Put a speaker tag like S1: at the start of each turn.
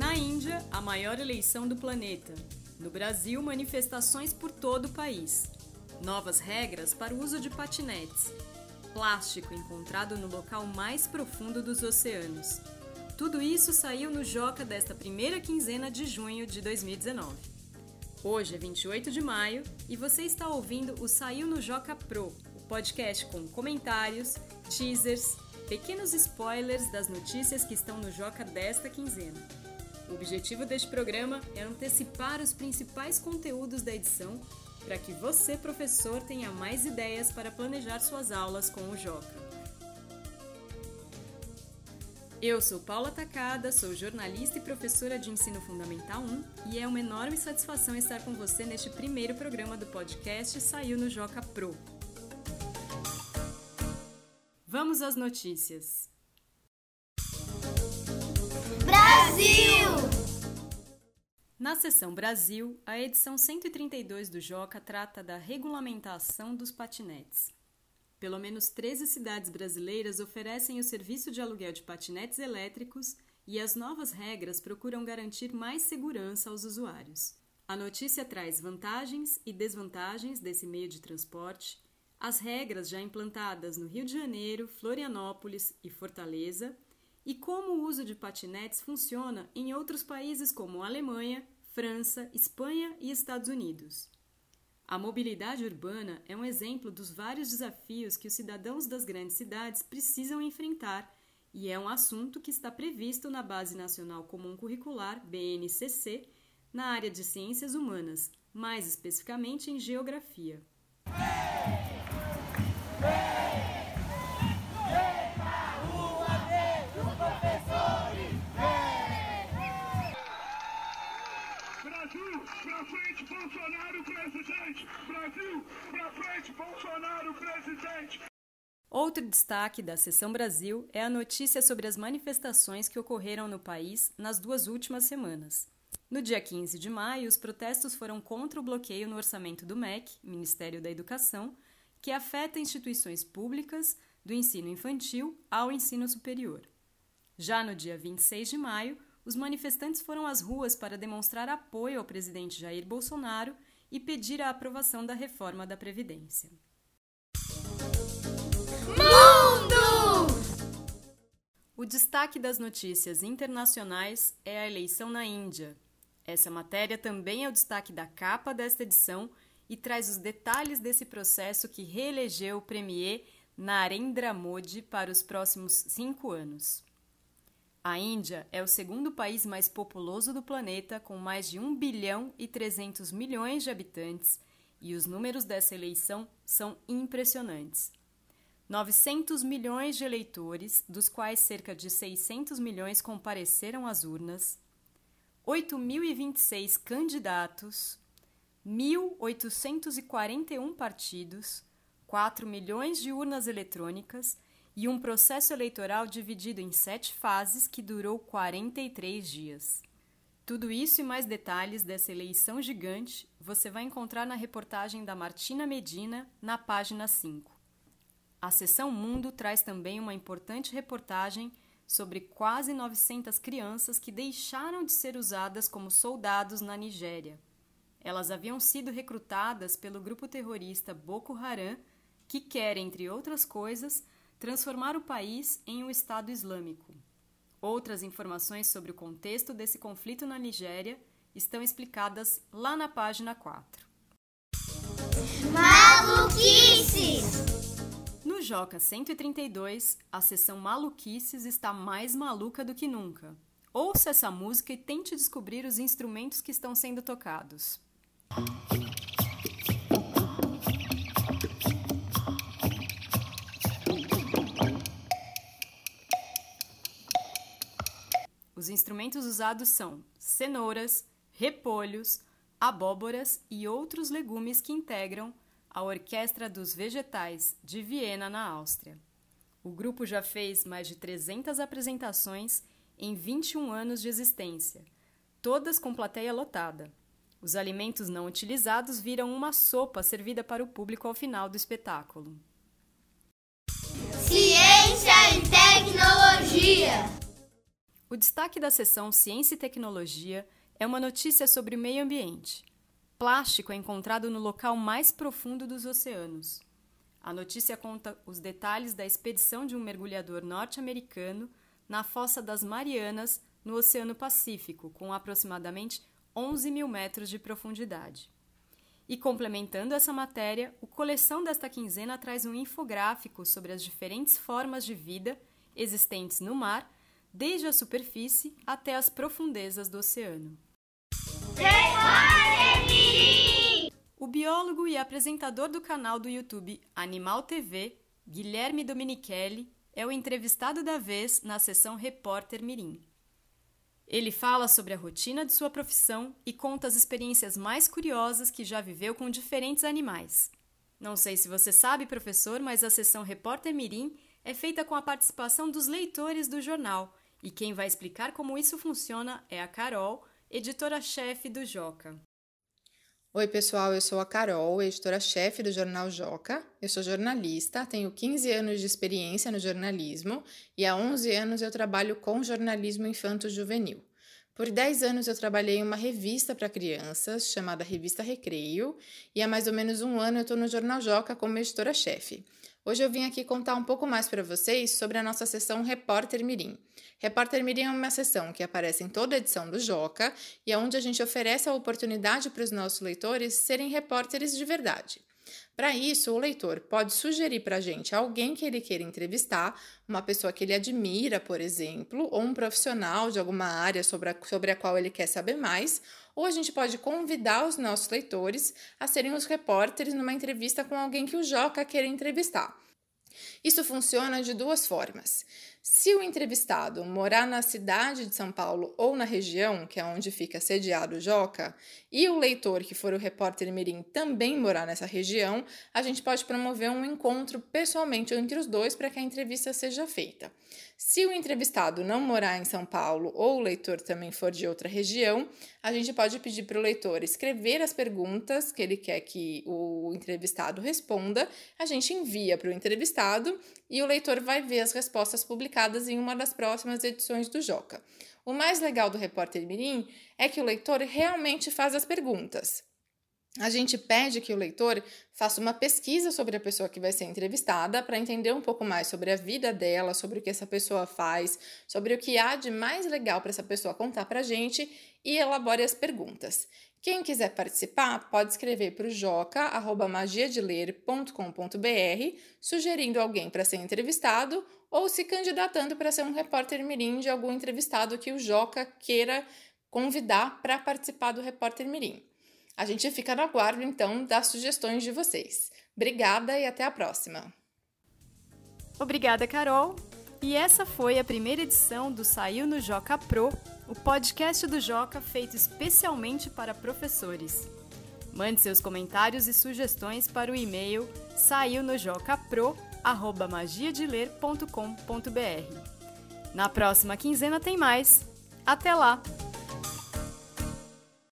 S1: Na Índia, a maior eleição do planeta. No Brasil, manifestações por todo o país. Novas regras para o uso de patinetes. Plástico encontrado no local mais profundo dos oceanos. Tudo isso saiu no Joca desta primeira quinzena de junho de 2019. Hoje é 28 de maio e você está ouvindo o Saiu no Joca Pro, o podcast com comentários, teasers, pequenos spoilers das notícias que estão no Joca desta quinzena. Objetivo deste programa é antecipar os principais conteúdos da edição para que você, professor, tenha mais ideias para planejar suas aulas com o Joca. Eu sou Paula Tacada, sou jornalista e professora de ensino fundamental 1 e é uma enorme satisfação estar com você neste primeiro programa do podcast Saiu no Joca Pro. Vamos às notícias.
S2: Brasil!
S1: Na seção Brasil, a edição 132 do Joca trata da regulamentação dos patinetes. Pelo menos 13 cidades brasileiras oferecem o serviço de aluguel de patinetes elétricos e as novas regras procuram garantir mais segurança aos usuários. A notícia traz vantagens e desvantagens desse meio de transporte, as regras já implantadas no Rio de Janeiro, Florianópolis e Fortaleza e como o uso de patinetes funciona em outros países como Alemanha, França, Espanha e Estados Unidos. A mobilidade urbana é um exemplo dos vários desafios que os cidadãos das grandes cidades precisam enfrentar e é um assunto que está previsto na Base Nacional Comum Curricular, BNCC, na área de Ciências Humanas, mais especificamente em Geografia.
S3: Brasil, pra frente, Bolsonaro presidente! Brasil, pra frente, Bolsonaro presidente!
S1: Outro destaque da Sessão Brasil é a notícia sobre as manifestações que ocorreram no país nas duas últimas semanas. No dia 15 de maio, os protestos foram contra o bloqueio no orçamento do MEC, Ministério da Educação, que afeta instituições públicas, do ensino infantil ao ensino superior. Já no dia 26 de maio, os manifestantes foram às ruas para demonstrar apoio ao presidente Jair Bolsonaro e pedir a aprovação da reforma da Previdência.
S2: Mundo!
S1: O destaque das notícias internacionais é a eleição na Índia. Essa matéria também é o destaque da capa desta edição e traz os detalhes desse processo que reelegeu o premier Narendra Modi para os próximos cinco anos. A Índia é o segundo país mais populoso do planeta, com mais de 1 bilhão e 300 milhões de habitantes, e os números dessa eleição são impressionantes. 900 milhões de eleitores, dos quais cerca de 600 milhões compareceram às urnas, 8.026 candidatos, 1.841 partidos, 4 milhões de urnas eletrônicas e um processo eleitoral dividido em sete fases que durou 43 dias. Tudo isso e mais detalhes dessa eleição gigante você vai encontrar na reportagem da Martina Medina na página 5. A seção Mundo traz também uma importante reportagem sobre quase 900 crianças que deixaram de ser usadas como soldados na Nigéria. Elas haviam sido recrutadas pelo grupo terrorista Boko Haram, que quer, entre outras coisas, transformar o país em um Estado Islâmico. Outras informações sobre o contexto desse conflito na Nigéria estão explicadas lá na página 4.
S2: Maluquices!
S1: No Joca 132, a sessão Maluquices está mais maluca do que nunca. Ouça essa música e tente descobrir os instrumentos que estão sendo tocados. Instrumentos usados são cenouras, repolhos, abóboras e outros legumes que integram a Orquestra dos Vegetais de Viena, na Áustria. O grupo já fez mais de 300 apresentações em 21 anos de existência, todas com plateia lotada. Os alimentos não utilizados viram uma sopa servida para o público ao final do espetáculo.
S2: Ciência e tecnologia!
S1: O destaque da seção Ciência e Tecnologia é uma notícia sobre meio ambiente. Plástico é encontrado no local mais profundo dos oceanos. A notícia conta os detalhes da expedição de um mergulhador norte-americano na fossa das Marianas, no Oceano Pacífico, com aproximadamente 11 mil metros de profundidade. E complementando essa matéria, o coleção desta quinzena traz um infográfico sobre as diferentes formas de vida existentes no mar desde a superfície até as profundezas do oceano. O biólogo e apresentador do canal do YouTube Animal TV, Guilherme Domenichelli, é o entrevistado da vez na sessão Repórter Mirim. Ele fala sobre a rotina de sua profissão e conta as experiências mais curiosas que já viveu com diferentes animais. Não sei se você sabe, professor, mas a sessão Repórter Mirim é feita com a participação dos leitores do jornal, e quem vai explicar como isso funciona é a Carol, editora-chefe do Joca.
S4: Oi, pessoal, eu sou a Carol, editora-chefe do jornal Joca. Eu sou jornalista, tenho 15 anos de experiência no jornalismo e há 11 anos eu trabalho com jornalismo infanto-juvenil. Por 10 anos eu trabalhei em uma revista para crianças chamada Revista Recreio e há mais ou menos um ano eu estou no Jornal Joca como editora-chefe. Hoje eu vim aqui contar um pouco mais para vocês sobre a nossa sessão Repórter Mirim. Repórter Mirim é uma sessão que aparece em toda a edição do Joca e é onde a gente oferece a oportunidade para os nossos leitores serem repórteres de verdade. Para isso, o leitor pode sugerir para a gente alguém que ele queira entrevistar, uma pessoa que ele admira, por exemplo, ou um profissional de alguma área sobre a, sobre a qual ele quer saber mais, ou a gente pode convidar os nossos leitores a serem os repórteres numa entrevista com alguém que o Joca queira entrevistar. Isso funciona de duas formas. Se o entrevistado morar na cidade de São Paulo ou na região, que é onde fica sediado o Joca, e o leitor, que for o repórter Mirim, também morar nessa região, a gente pode promover um encontro pessoalmente entre os dois para que a entrevista seja feita. Se o entrevistado não morar em São Paulo ou o leitor também for de outra região, a gente pode pedir para o leitor escrever as perguntas que ele quer que o entrevistado responda, a gente envia para o entrevistado e o leitor vai ver as respostas publicadas em uma das próximas edições do Joca. O mais legal do Repórter Mirim é que o leitor realmente faz as perguntas a gente pede que o leitor faça uma pesquisa sobre a pessoa que vai ser entrevistada para entender um pouco mais sobre a vida dela, sobre o que essa pessoa faz, sobre o que há de mais legal para essa pessoa contar para a gente e elabore as perguntas. Quem quiser participar pode escrever para o joca.magiadeler.com.br sugerindo alguém para ser entrevistado ou se candidatando para ser um repórter mirim de algum entrevistado que o Joca queira convidar para participar do Repórter Mirim. A gente fica no aguardo, então, das sugestões de vocês. Obrigada e até a próxima!
S1: Obrigada, Carol! E essa foi a primeira edição do Saiu no Joca Pro, o podcast do Joca feito especialmente para professores. Mande seus comentários e sugestões para o e-mail saiunojocapro@magiadeler.com.br. Na próxima quinzena tem mais. Até lá!